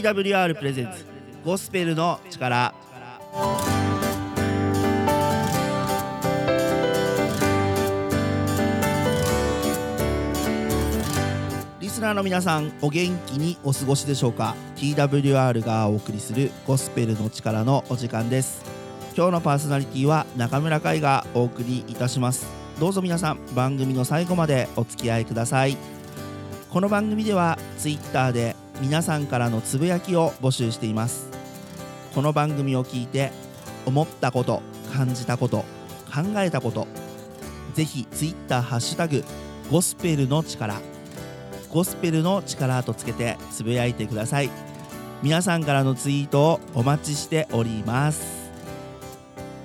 TWR プレゼンツゴスペルの力。リスナーの皆さんお元気にお過ごしでしょうか？TWR がお送りするゴスペルの力のお時間です。今日のパーソナリティは中村海がお送りいたします。どうぞ皆さん番組の最後までお付き合いください。この番組では Twitter で皆さんからのつぶやきを募集しています。この番組を聞いて思ったこと感じたこと考えたことぜひ Twitter ハッシュタグゴスペルの力ゴスペルの力とつけてつぶやいてください。皆さんからのツイートをお待ちしております。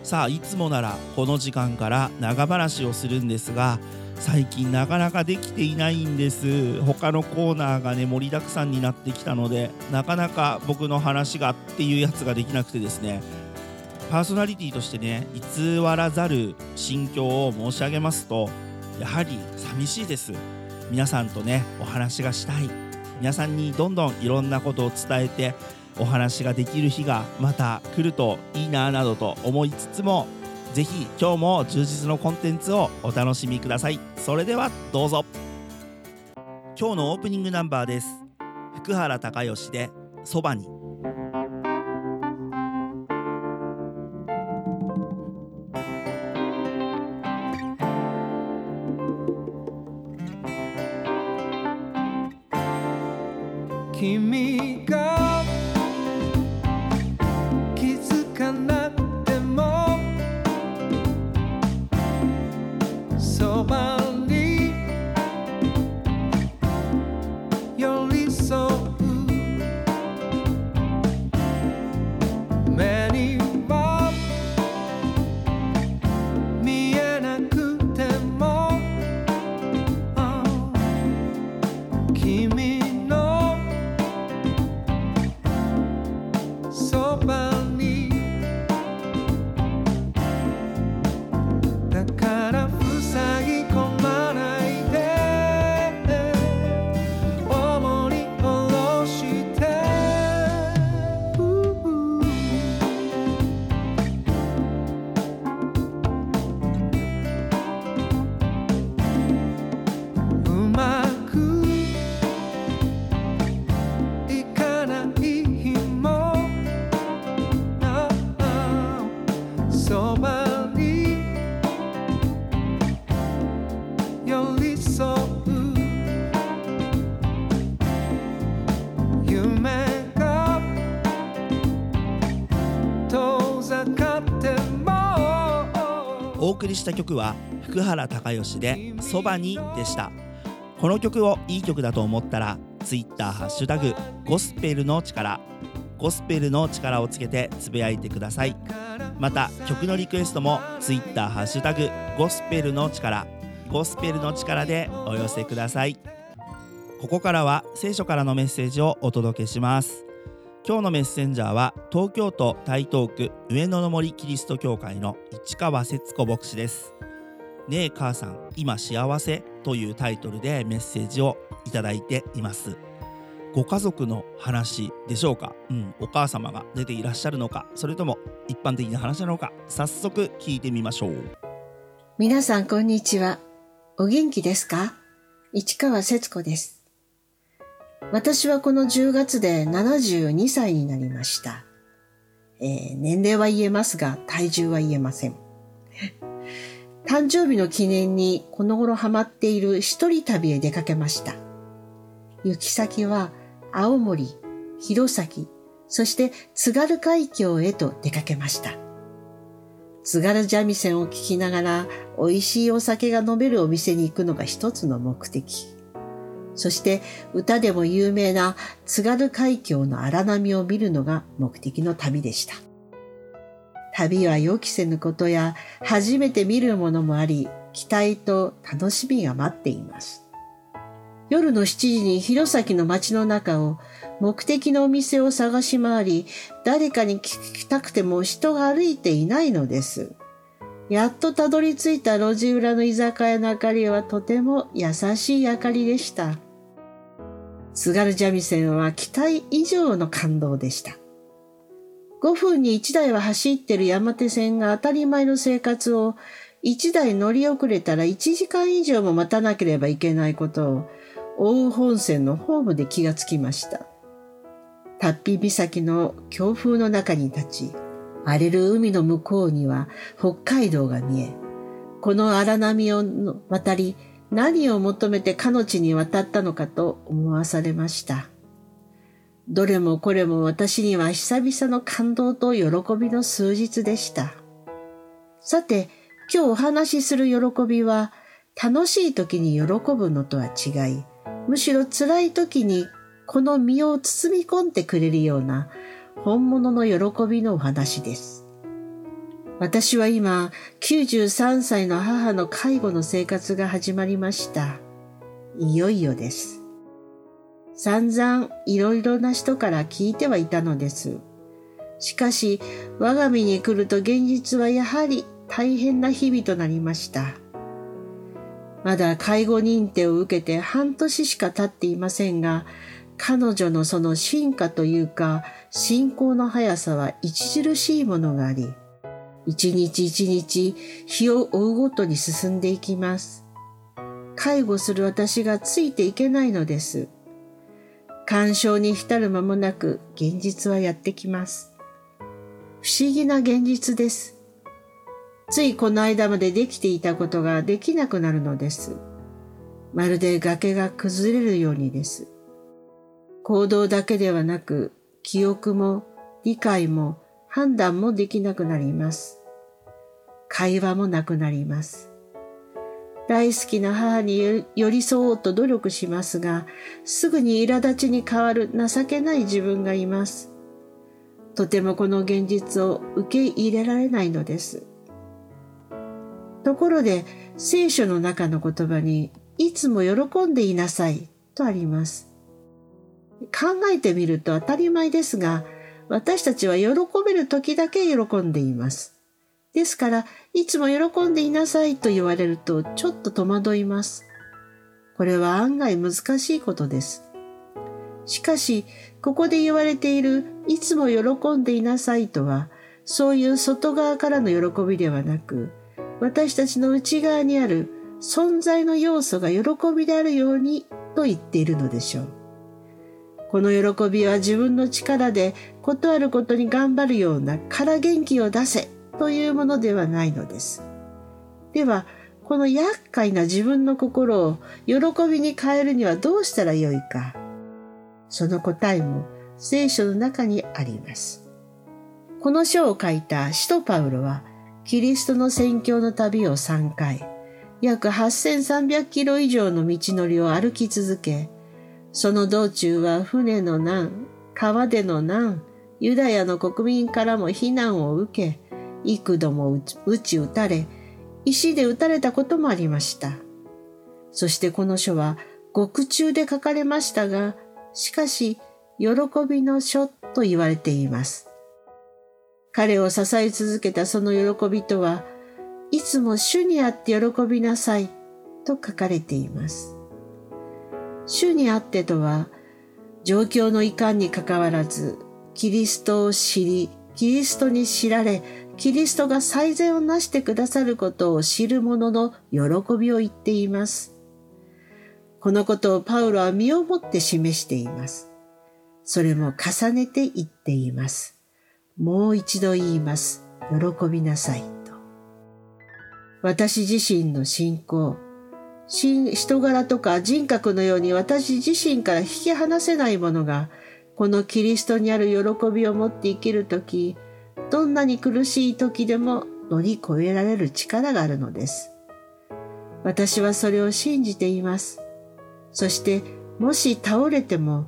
さあいつもならこの時間から長話をするんですが最近なかなかできていないんです。他のコーナーがね盛りだくさんになってきたのでなかなか僕の話がっていうやつができなくてですね。パーソナリティとしてね偽らざる心境を申し上げますとやはり寂しいです。皆さんとねお話がしたい。皆さんにどんどんいろんなことを伝えてお話ができる日がまた来るといいななどと思いつつもぜひ今日も充実のコンテンツをお楽しみください。それではどうぞ。今日のオープニングナンバーです。福原孝義でそばに。君が送りした曲は福原孝義で「そばに」でした。この曲をいい曲だと思ったら Twitter ハッシュタグゴスペルの力。ゴスペルの力をつけてつぶやいてください。また曲のリクエストも Twitter ハッシュタグゴスペルの力。ゴスペルの力でお寄せください。ここからは聖書からのメッセージをお届けします。今日のメッセンジャーは東京都台東区上野の森キリスト教会の市川節子牧師です。ねえ母さん今幸せというタイトルでメッセージをいただいています。ご家族の話でしょうか？うんお母様が出ていらっしゃるのか？それとも一般的な話なのか？早速聞いてみましょう。皆さんこんにちは。お元気ですか？市川節子です。私はこの10月で72歳になりました。えー年齢は言えますが、体重は言えません。誕生日の記念にこの頃ハマっている一人旅へ出かけました。行き先は青森、弘前、そして津軽海峡へと出かけました。津軽三味線を聴きながら美味しいお酒が飲めるお店に行くのが一つの目的。そして歌でも有名な津軽海峡の荒波を見るのが目的の旅でした。旅は予期せぬことや初めて見るものもあり、期待と楽しみが待っています。夜の7時に弘前の街の中を目的のお店を探し回り、誰かに聞きたくても人が歩いていないのです。やっとたどり着いた路地裏の居酒屋の明かりはとても優しい明かりでした。津軽三味線は期待以上の感動でした。5分に1台は走ってる山手線が当たり前の生活を1台乗り遅れたら1時間以上も待たなければいけないことを奥羽本線のホームで気がつきました。タッピ岬の強風の中に立ち、荒れる海の向こうには北海道が見え、この荒波を渡り何を求めてかの地に渡ったのかと思わされました。どれもこれも私には久々の感動と喜びの数日でした。さて、今日お話しする喜びは、楽しい時に喜ぶのとは違い、むしろ辛い時にこの身を包み込んでくれるような本物の喜びのお話です。私は今、93歳の母の介護の生活が始まりました。いよいよです。散々いろいろな人から聞いてはいたのです。しかし、我が身に来ると現実はやはり大変な日々となりました。まだ介護認定を受けて半年しか経っていませんが、彼女のその進化というか、進行の速さは著しいものがあり、一日一日日を追うごとに進んでいきます。介護する私がついていけないのです。干渉に浸る間もなく現実はやってきます。不思議な現実です。ついこの間までできていたことができなくなるのです。まるで崖が崩れるようにです。行動だけではなく、記憶も理解も判断もできなくなります。会話もなくなります。大好きな母に寄り添おうと努力しますが、すぐに苛立ちに変わる情けない自分がいます。とてもこの現実を受け入れられないのです。ところで、聖書の中の言葉に、いつも喜んでいなさいとあります。考えてみると当たり前ですが、私たちは喜べる時だけ喜んでいます。ですから、いつも喜んでいなさいと言われるとちょっと戸惑います。これは案外難しいことです。しかし、ここで言われているいつも喜んでいなさいとは、そういう外側からの喜びではなく、私たちの内側にある存在の要素が喜びであるようにと言っているのでしょう。この喜びは自分の力で事あることに頑張るようなから元気を出せというものではないのです。では、この厄介な自分の心を喜びに変えるにはどうしたらよいか。その答えも聖書の中にあります。この書を書いた使徒パウロは、キリストの宣教の旅を3回、約8300キロ以上の道のりを歩き続け、その道中は船の難、川での難、ユダヤの国民からも非難を受け、幾度も撃ち撃たれ、石で撃たれたこともありました。そしてこの書は獄中で書かれましたが、しかし、喜びの書と言われています。彼を支え続けたその喜びとは、いつも主にあって喜びなさいと書かれています。主にあってとは、状況の遺憾にかかわらず、キリストを知り、キリストに知られ、キリストが最善をなしてくださることを知る者の喜びを言っています。このことをパウロは身をもって示しています。それも重ねて言っています。もう一度言います。喜びなさいと。私自身の信仰、人柄とか人格のように私自身から引き離せないものが、このキリストにある喜びを持って生きるとき、どんなに苦しい時でも乗り越えられる力があるのです。私はそれを信じています。そして、もし倒れても、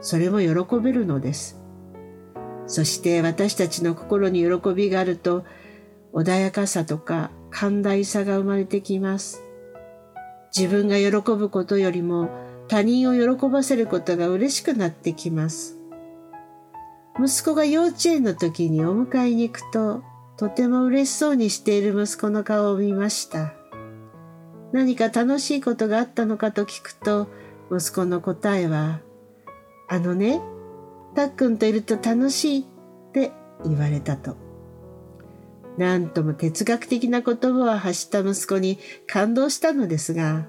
それも喜べるのです。そして私たちの心に喜びがあると、穏やかさとか寛大さが生まれてきます。自分が喜ぶことよりも他人を喜ばせることが嬉しくなってきます。息子が幼稚園の時にお迎えに行くと、とても嬉しそうにしている息子の顔を見ました。何か楽しいことがあったのかと聞くと、息子の答えは、あのね、たっくんといると楽しいって言われたと。なんとも哲学的な言葉を発した息子に感動したのですが、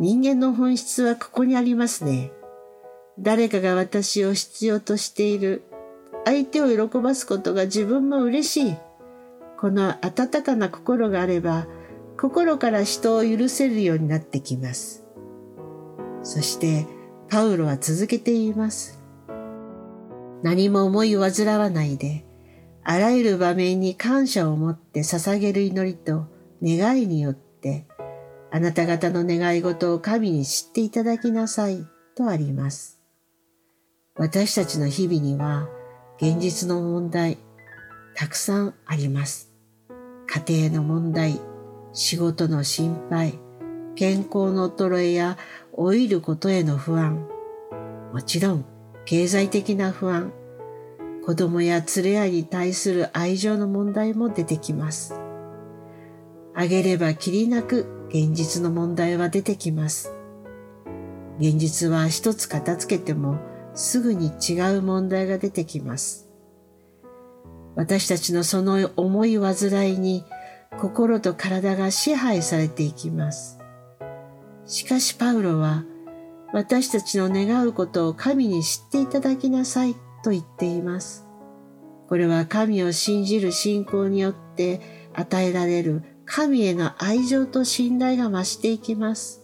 人間の本質はここにありますね。誰かが私を必要としている。相手を喜ばすことが自分も嬉しい。この温かな心があれば、心から人を許せるようになってきます。そして、パウロは続けて言います。何も思いを煩わないで、あらゆる場面に感謝を持って捧げる祈りと願いによって、あなた方の願い事を神に知っていただきなさいとあります。私たちの日々には現実の問題たくさんあります。家庭の問題、仕事の心配、健康の衰えや老いることへの不安、もちろん経済的な不安、子供や連れ合いに対する愛情の問題も出てきます。あげればきりなく現実の問題は出てきます。現実は一つ片付けてもすぐに違う問題が出てきます。私たちのその思い煩いに心と体が支配されていきます。しかしパウロは私たちの願うことを神に知っていただきなさいと言っています。これは神を信じる信仰によって与えられる神への愛情と信頼が増していきます。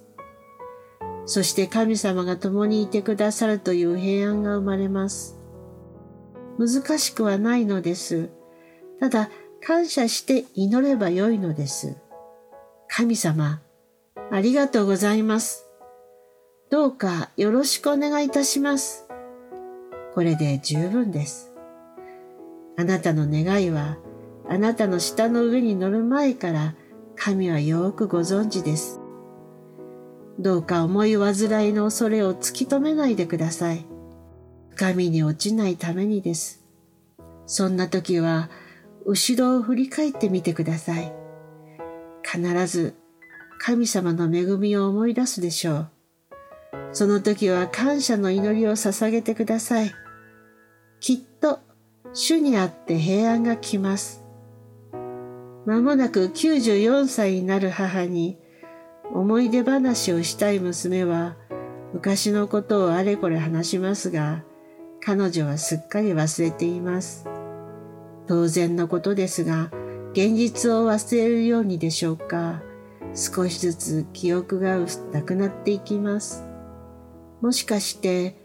そして神様が共にいてくださるという平安が生まれます。難しくはないのです。ただ、感謝して祈ればよいのです。神様、ありがとうございます。どうかよろしくお願いいたします。これで十分です。あなたの願いは、あなたの舌の上に乗る前から神はよくご存知です。どうか思い煩いの恐れを突き止めないでください。深みに落ちないためにです。そんな時は、後ろを振り返ってみてください。必ず神様の恵みを思い出すでしょう。その時は感謝の祈りを捧げてください。きっと主にあって平安が来ます。まもなく94歳になる母に思い出話をしたい娘は昔のことをあれこれ話しますが、彼女はすっかり忘れています。当然のことですが、現実を忘れるようにでしょうか。少しずつ記憶がなくなっていきます。もしかして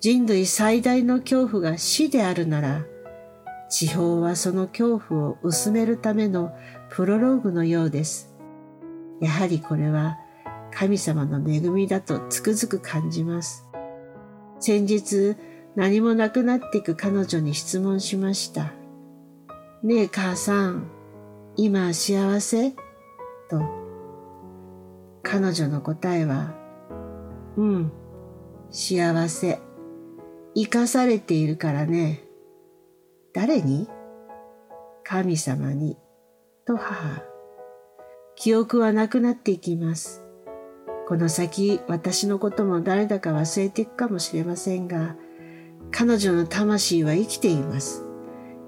人類最大の恐怖が死であるなら、地方はその恐怖を薄めるためのプロローグのようです。やはりこれは神様の恵みだとつくづく感じます。先日何もなくなっていく彼女に質問しました。ねえ母さん、今幸せ？と。彼女の答えは、うん、幸せ。生かされているからね。誰に？神様に。と母。記憶はなくなっていきます。この先私のことも誰だか忘れていくかもしれませんが、彼女の魂は生きています。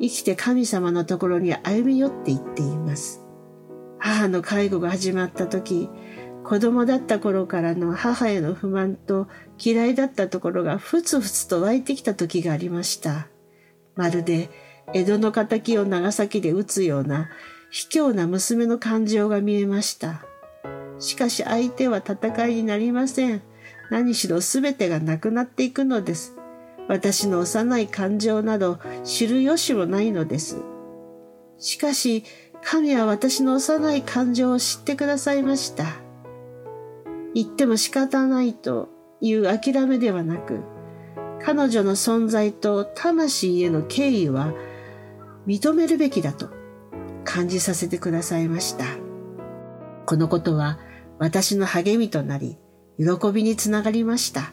生きて神様のところに歩み寄っていっています。母の介護が始まった時、子供だった頃からの母への不満と嫌いだったところがふつふつと湧いてきた時がありました。まるで江戸の仇を長崎で撃つような卑怯な娘の感情が見えました。しかし相手は戦いになりません。何しろ全てがなくなっていくのです。私の幼い感情など知る由もないのです。しかし神は私の幼い感情を知ってくださいました。言っても仕方ないという諦めではなく、彼女の存在と魂への敬意は認めるべきだと感じさせてくださいました。このことは私の励みとなり、喜びにつながりました。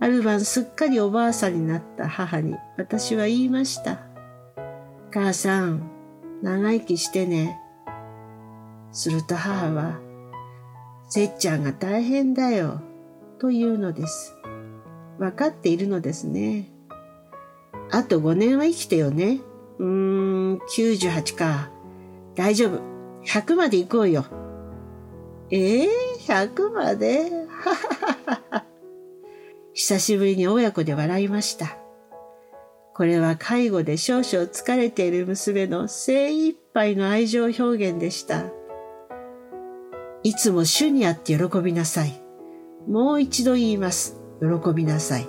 ある晩すっかりおばあさんになった母に私は言いました。母さん、長生きしてね。すると母は、せっちゃんが大変だよ、というのです。分かっているのですね。あと5年は生きてよね。うーん、98か。大丈夫。100まで行こうよ。ええー、100まで？久しぶりに親子で笑いました。これは介護で少々疲れている娘の精一杯の愛情表現でした。いつも主にあって喜びなさい。もう一度言います。喜びなさい。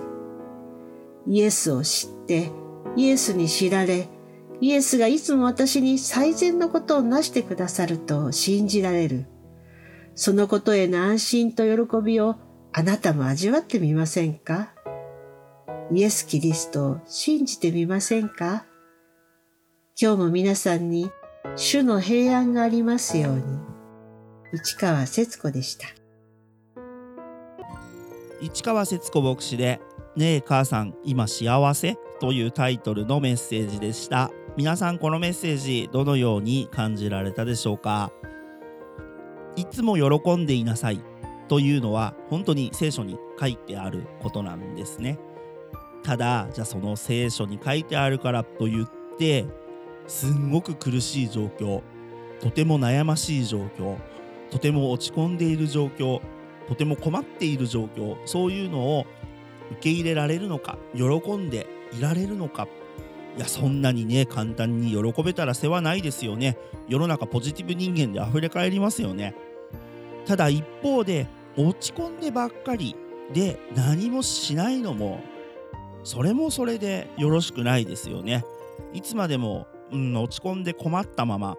イエスを知って、イエスに知られ、イエスがいつも私に最善のことをなしてくださると信じられる。そのことへの安心と喜びをあなたも味わってみませんか？イエス・キリストを信じてみませんか？今日も皆さんに主の平安がありますように。市川節子でした。市川節子牧師で「ねえ母さん今幸せ?」というタイトルのメッセージでした皆さんこのメッセージどのように感じられたでしょうかいつも喜んでいなさいというのは本当に聖書に書いてあることなんですねただじゃあその聖書に書いてあるからといってすんごく苦しい状況とても悩ましい状況とても落ち込んでいる状況とても困っている状況そういうのを受け入れられるのか喜んでいられるのか。いやそんなにね簡単に喜べたら世話ないですよね。世の中ポジティブ人間で溢れ返りますよね。ただ一方で落ち込んでばっかりで何もしないのもそれもそれでよろしくないですよね。いつまでも、うん、落ち込んで困ったまま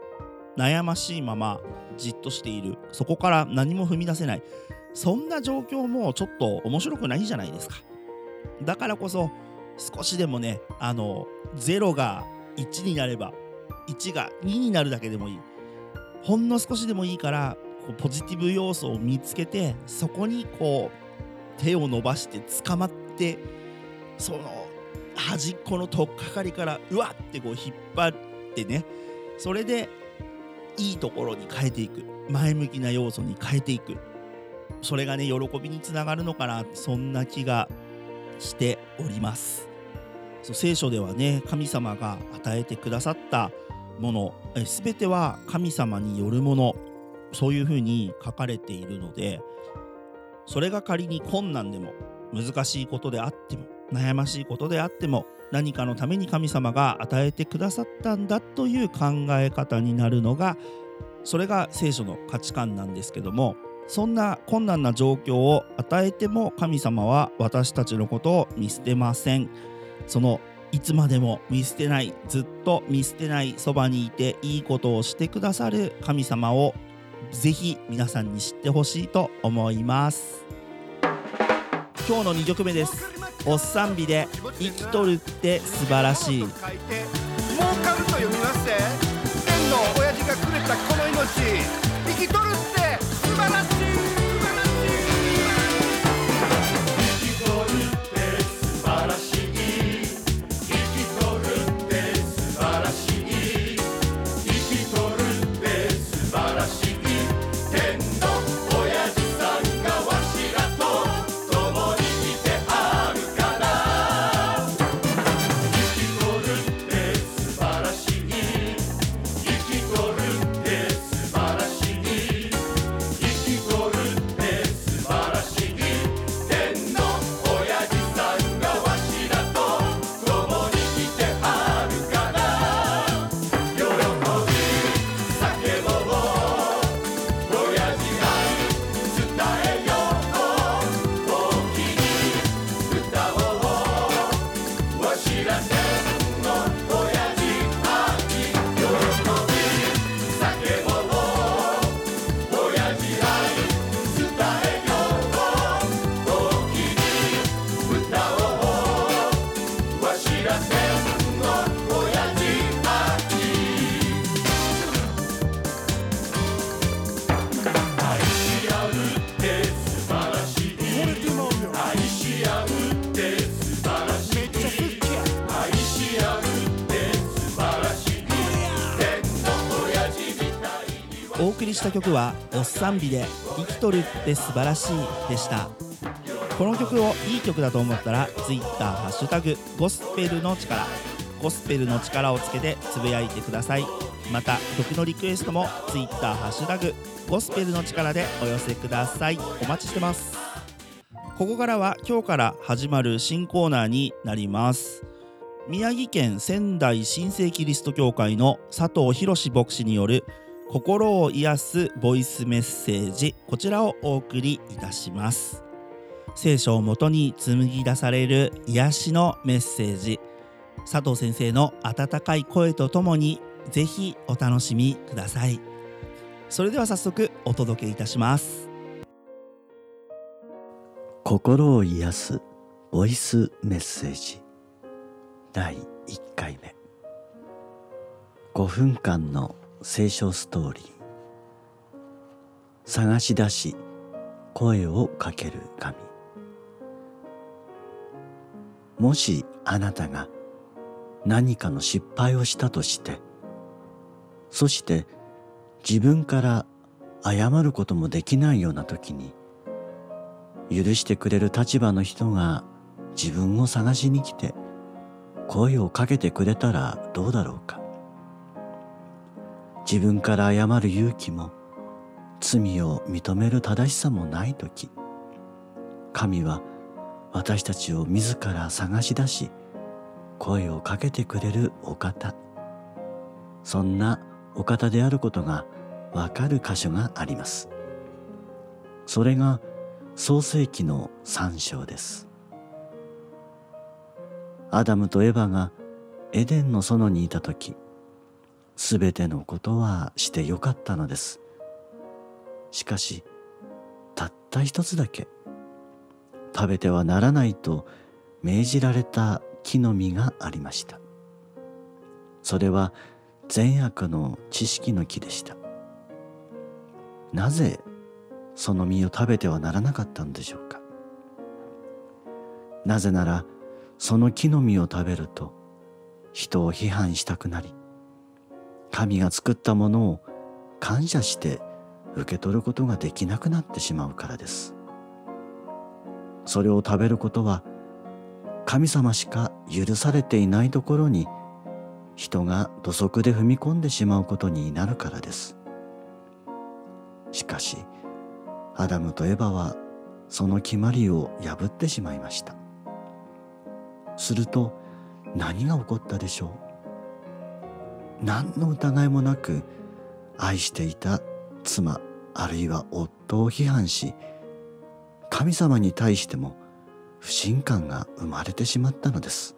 悩ましいままじっとしている。そこから何も踏み出せない。そんな状況もちょっと面白くないじゃないですか。だからこそ少しでもねあの0が1になれば1が2になるだけでもいい。ほんの少しでもいいからこうポジティブ要素を見つけてそこにこう手を伸ばして捕まってその端っこの取っかかりからうわってこう引っ張ってね。それでいいところに変えていく。前向きな要素に変えていく。それがね喜びにつながるのかなそんな気がしております。そう聖書ではね神様が与えてくださったものえ全ては神様によるもの。そういうふうに書かれているのでそれが仮に困難でも難しいことであっても悩ましいことであっても何かのために神様が与えてくださったんだという考え方になるのがそれが聖書の価値観なんですけどもそんな困難な状況を与えても神様は私たちのことを見捨てません。そのいつまでも見捨てないずっと見捨てないそばにいていいことをしてくださる神様をぜひ皆さんに知ってほしいと思います。今日の2曲目です。おっさん美で生きとるって素晴らしい。曲は「おっさん美で生きとるって素晴らしい」でした。この曲をいい曲だと思ったら Twitter ハッタグゴスペルの力。ゴスペルの力をつけてつぶやいてください。また曲のリクエストも Twitter ハッタグゴスペルの力でお寄せください。お待ちしてます。ここからは今日から始まる新コーナーになります。宮城県仙台新生キリスト教会の佐藤博牧師による心を癒すボイスメッセージこちらをお送りいたします。聖書をもとに紡ぎ出される癒しのメッセージ。佐藤先生の温かい声とともにぜひお楽しみください。それでは早速お届けいたします。心を癒すボイスメッセージ。第1回目。5分間の聖書ストーリー。探し出し声をかける神。もしあなたが何かの失敗をしたとしてそして自分から謝ることもできないような時に許してくれる立場の人が自分を探しに来て声をかけてくれたらどうだろうか。自分から謝る勇気も罪を認める正しさもない時神は私たちを自ら探し出し声をかけてくれるお方。そんなお方であることがわかる箇所があります。それが創世記の三章です。アダムとエバがエデンの園にいた時すべてのことはしてよかったのです。しかしたった一つだけ食べてはならないと命じられた木の実がありました。それは善悪の知識の木でした。なぜその実を食べてはならなかったのでしょうか。なぜならその木の実を食べると人を批判したくなり神が作ったものを感謝して受け取ることができなくなってしまうからです。それを食べることは神様しか許されていないところに人が土足で踏み込んでしまうことになるからです。しかしアダムとエバはその決まりを破ってしまいました。すると何が起こったでしょう？何の疑いもなく愛していた妻あるいは夫を批判し神様に対しても不信感が生まれてしまったのです。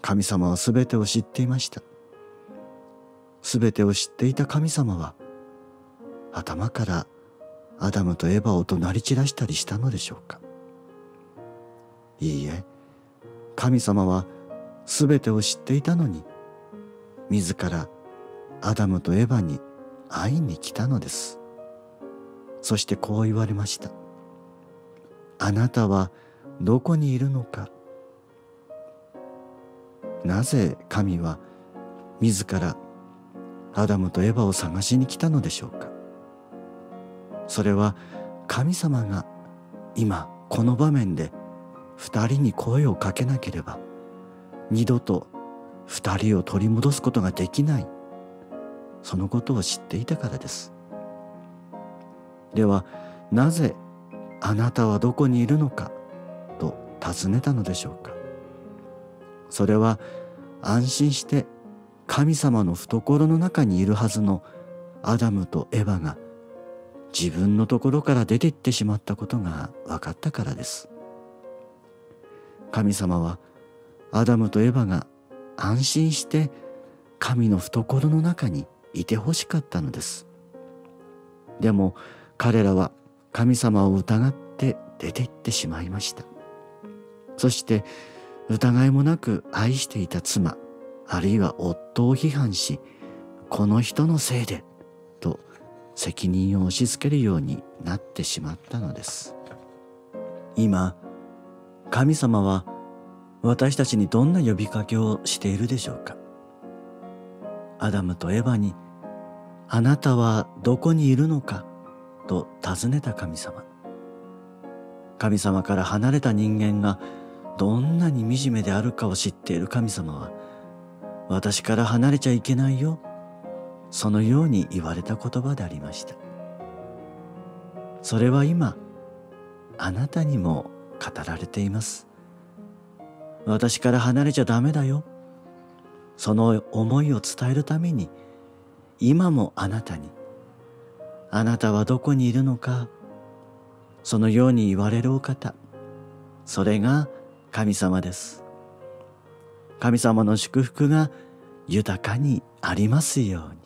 神様は全てを知っていました。全てを知っていた神様は頭からアダムとエバを怒鳴り散らしたりしたのでしょうか。いいえ神様は全てを知っていたのに自らアダムとエバに会いに来たのです。そしてこう言われました。あなたはどこにいるのか。なぜ神は自らアダムとエバを探しに来たのでしょうか。それは神様が今この場面で二人に声をかけなければ二度と二人を取り戻すことができない。そのことを知っていたからです。ではなぜあなたはどこにいるのかと尋ねたのでしょうか。それは安心して神様の懐の中にいるはずのアダムとエヴァが自分のところから出て行ってしまったことが分かったからです。神様はアダムとエヴァが安心して神の懐の中にいてほしかったのです。でも彼らは神様を疑って出て行ってしまいました。そして疑いもなく愛していた妻あるいは夫を批判しこの人のせいでと責任を押し付けるようになってしまったのです。今神様は私たちにどんな呼びかけをしているでしょうか？アダムとエヴァに「あなたはどこにいるのか?」と尋ねた神様。神様から離れた人間がどんなに惨めであるかを知っている神様は私から離れちゃいけないよ。そのように言われた言葉でありました。それは今あなたにも語られています。私から離れちゃダメだよ。その思いを伝えるために今もあなたに。あなたはどこにいるのか。そのように言われるお方。それが神様です。神様の祝福が豊かにありますように。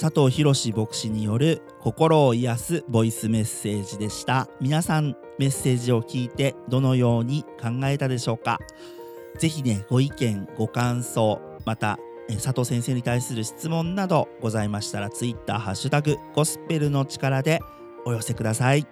佐藤博牧師による心を癒すボイスメッセージでした。皆さんメッセージを聞いてどのように考えたでしょうか？ぜひねご意見ご感想またえ佐藤先生に対する質問などございましたらツイッターハッシュタグゴスペルの力でお寄せください。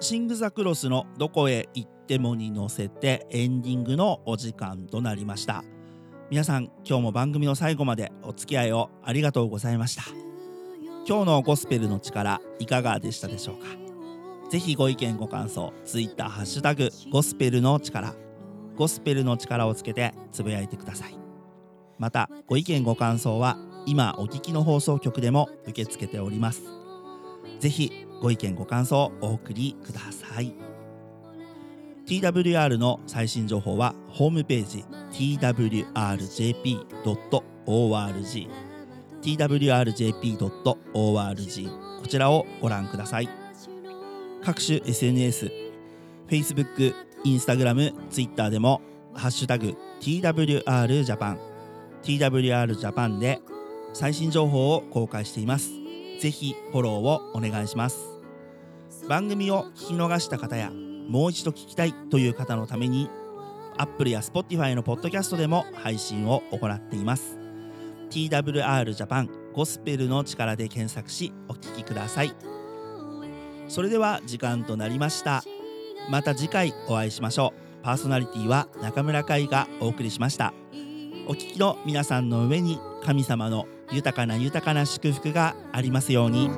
シング・ザ・クロスの「どこへ行っても」に乗せてエンディングのお時間となりました。皆さん今日も番組の最後までお付き合いをありがとうございました。今日のゴスペルの力いかがでしたでしょうか？ぜひご意見ご感想ツイッターハッシュタグゴスペルの力ゴスペルの力をつけてつぶやいてください。またご意見ご感想は今お聞きの放送局でも受け付けております。ぜひご意見ご感想お送りください TWR の最新情報はホームページ twrjp.org twrjp.org こちらをご覧ください各種 SNS Facebook、Instagram、Twitter でもハッシュタグ TWRJAPAN TWRJAPAN で最新情報を公開していますぜひフォローをお願いします。番組を聞き逃した方やもう一度聞きたいという方のために Apple や Spotify のポッドキャストでも配信を行っています。TWR ジャパンゴスペルの力で検索しお聞きください。それでは時間となりました。また次回お会いしましょう。パーソナリティは中村海がお送りしました。お聞きの皆さんの上に神様の豊かな豊かな祝福がありますように。